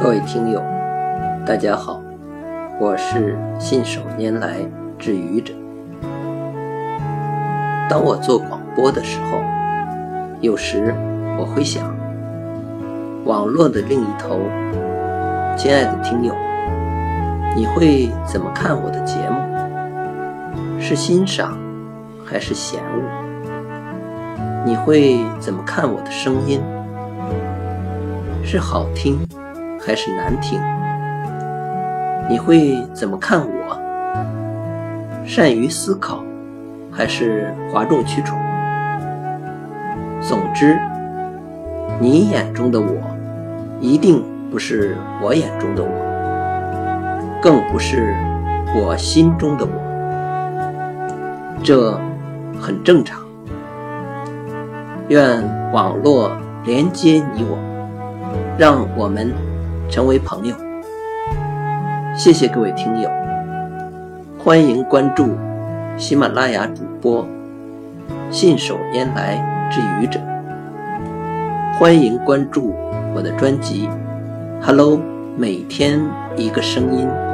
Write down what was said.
各位听友，大家好，我是信手拈来之愚者。当我做广播的时候，有时我会想，网络的另一头，亲爱的听友，你会怎么看我的节目？是欣赏还是嫌恶？你会怎么看我的声音？是好听？还是难听？你会怎么看我？善于思考，还是哗众取宠？总之，你眼中的我，一定不是我眼中的我，更不是我心中的我。这很正常。愿网络连接你我，让我们。成为朋友，谢谢各位听友，欢迎关注喜马拉雅主播信手拈来之愚者，欢迎关注我的专辑《Hello》，每天一个声音。